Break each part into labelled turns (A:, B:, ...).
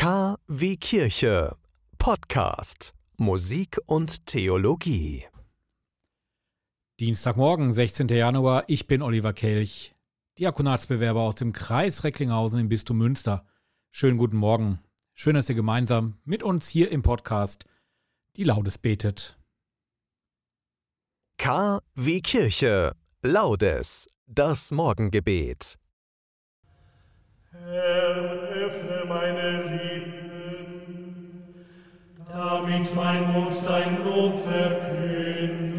A: K wie Kirche. Podcast. Musik und Theologie.
B: Dienstagmorgen, 16. Januar. Ich bin Oliver Kelch, Diakonatsbewerber aus dem Kreis Recklinghausen im Bistum Münster. Schönen guten Morgen. Schön, dass ihr gemeinsam mit uns hier im Podcast die Laudes betet.
A: K wie Kirche. Laudes. Das Morgengebet.
C: Herr, meine Lippen, damit mein Mund dein Lob verkünde.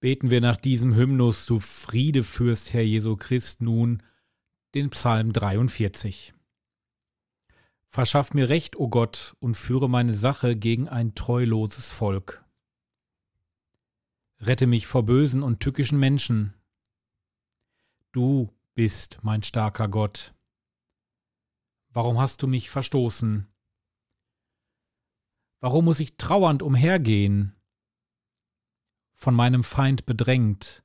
B: Beten wir nach diesem Hymnus, du Friede fürst, Herr Jesu Christ, nun den Psalm 43. Verschaff mir Recht, o Gott, und führe meine Sache gegen ein treuloses Volk. Rette mich vor bösen und tückischen Menschen. Du bist mein starker Gott. Warum hast du mich verstoßen? Warum muss ich trauernd umhergehen? Von meinem Feind bedrängt.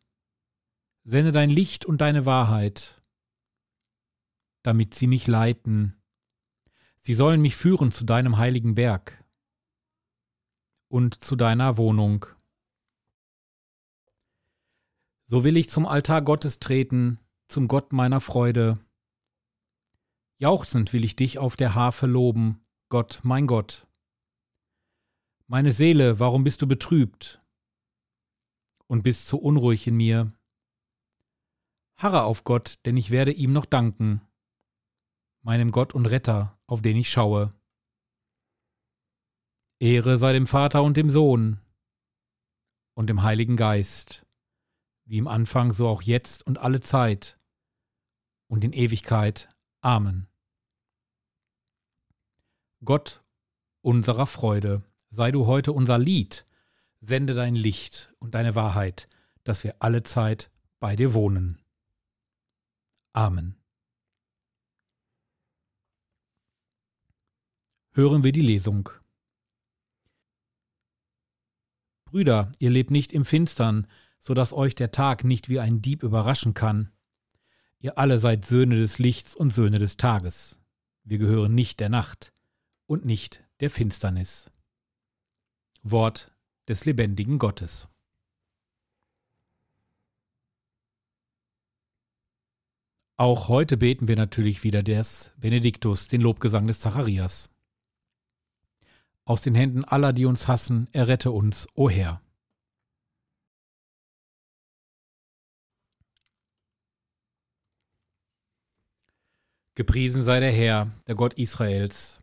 B: Sende dein Licht und deine Wahrheit, damit sie mich leiten. Sie sollen mich führen zu deinem heiligen Berg und zu deiner Wohnung. So will ich zum Altar Gottes treten, zum Gott meiner Freude. Jauchzend will ich dich auf der Harfe loben, Gott, mein Gott. Meine Seele, warum bist du betrübt? Und bist so unruhig in mir. Harre auf Gott, denn ich werde ihm noch danken, meinem Gott und Retter, auf den ich schaue. Ehre sei dem Vater und dem Sohn und dem Heiligen Geist, wie im Anfang so auch jetzt und alle Zeit und in Ewigkeit. Amen. Gott unserer Freude, sei du heute unser Lied, Sende dein Licht und deine Wahrheit, dass wir alle Zeit bei dir wohnen. Amen. Hören wir die Lesung. Brüder, ihr lebt nicht im Finstern, so dass euch der Tag nicht wie ein Dieb überraschen kann. Ihr alle seid Söhne des Lichts und Söhne des Tages. Wir gehören nicht der Nacht und nicht der Finsternis. Wort des lebendigen Gottes. Auch heute beten wir natürlich wieder des Benediktus, den Lobgesang des Zacharias. Aus den Händen aller, die uns hassen, errette uns, o Herr. Gepriesen sei der Herr, der Gott Israels,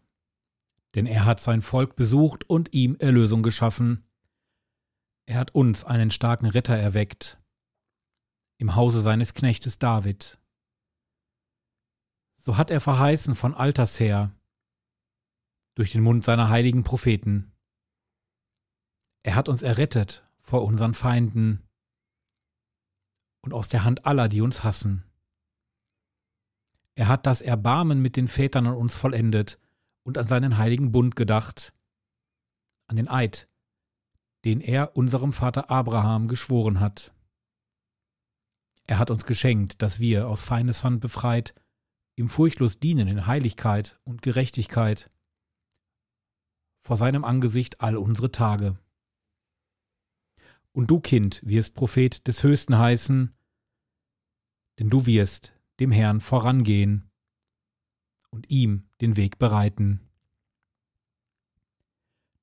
B: denn er hat sein Volk besucht und ihm Erlösung geschaffen. Er hat uns einen starken Retter erweckt, im Hause seines Knechtes David. So hat er verheißen von alters her, durch den Mund seiner heiligen Propheten. Er hat uns errettet vor unseren Feinden und aus der Hand aller, die uns hassen. Er hat das Erbarmen mit den Vätern an uns vollendet und an seinen heiligen Bund gedacht, an den Eid, den er unserem Vater Abraham geschworen hat. Er hat uns geschenkt, dass wir aus Feindeshand befreit ihm furchtlos dienen in Heiligkeit und Gerechtigkeit vor seinem Angesicht all unsere Tage. Und du, Kind, wirst Prophet des Höchsten heißen, denn du wirst dem Herrn vorangehen und ihm den Weg bereiten.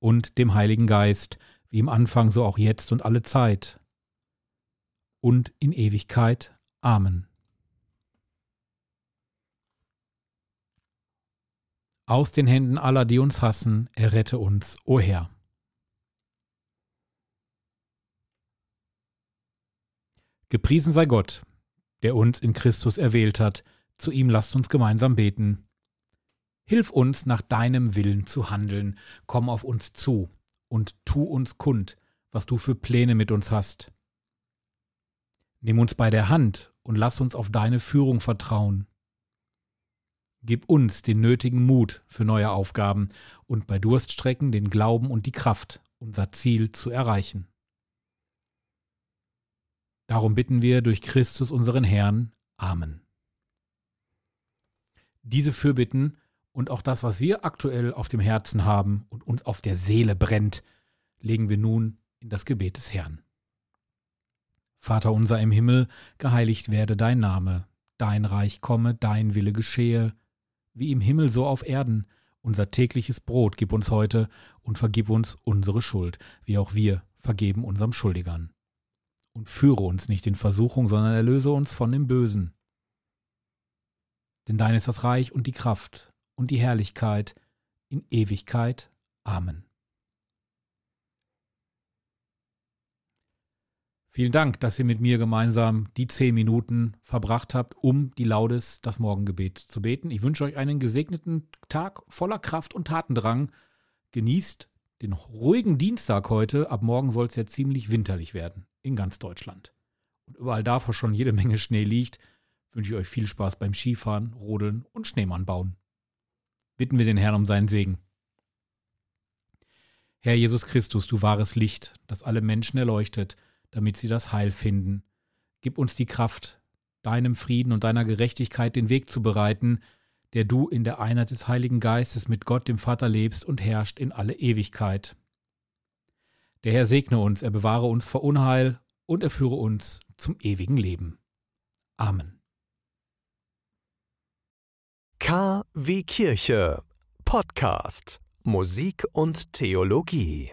B: und dem Heiligen Geist, wie im Anfang so auch jetzt und alle Zeit und in Ewigkeit. Amen. Aus den Händen aller, die uns hassen, errette uns, o Herr. Gepriesen sei Gott, der uns in Christus erwählt hat, zu ihm lasst uns gemeinsam beten. Hilf uns, nach deinem Willen zu handeln, komm auf uns zu und tu uns kund, was du für Pläne mit uns hast. Nimm uns bei der Hand und lass uns auf deine Führung vertrauen. Gib uns den nötigen Mut für neue Aufgaben und bei Durststrecken den Glauben und die Kraft, unser Ziel zu erreichen. Darum bitten wir durch Christus unseren Herrn. Amen. Diese Fürbitten und auch das, was wir aktuell auf dem Herzen haben und uns auf der Seele brennt, legen wir nun in das Gebet des Herrn. Vater unser im Himmel, geheiligt werde dein Name, dein Reich komme, dein Wille geschehe, wie im Himmel so auf Erden. Unser tägliches Brot gib uns heute und vergib uns unsere Schuld, wie auch wir vergeben unserem Schuldigern. Und führe uns nicht in Versuchung, sondern erlöse uns von dem Bösen. Denn dein ist das Reich und die Kraft und die Herrlichkeit in Ewigkeit. Amen. Vielen Dank, dass ihr mit mir gemeinsam die zehn Minuten verbracht habt, um die Laudes, das Morgengebet zu beten. Ich wünsche euch einen gesegneten Tag voller Kraft und Tatendrang. Genießt den ruhigen Dienstag heute. Ab morgen soll es ja ziemlich winterlich werden in ganz Deutschland. Und überall da, wo schon jede Menge Schnee liegt, wünsche ich euch viel Spaß beim Skifahren, Rodeln und Schneemann bauen bitten wir den Herrn um seinen Segen. Herr Jesus Christus, du wahres Licht, das alle Menschen erleuchtet, damit sie das Heil finden. Gib uns die Kraft, deinem Frieden und deiner Gerechtigkeit den Weg zu bereiten, der du in der Einheit des Heiligen Geistes mit Gott dem Vater lebst und herrscht in alle Ewigkeit. Der Herr segne uns, er bewahre uns vor Unheil und er führe uns zum ewigen Leben. Amen.
A: K wie Kirche. Podcast. Musik und Theologie.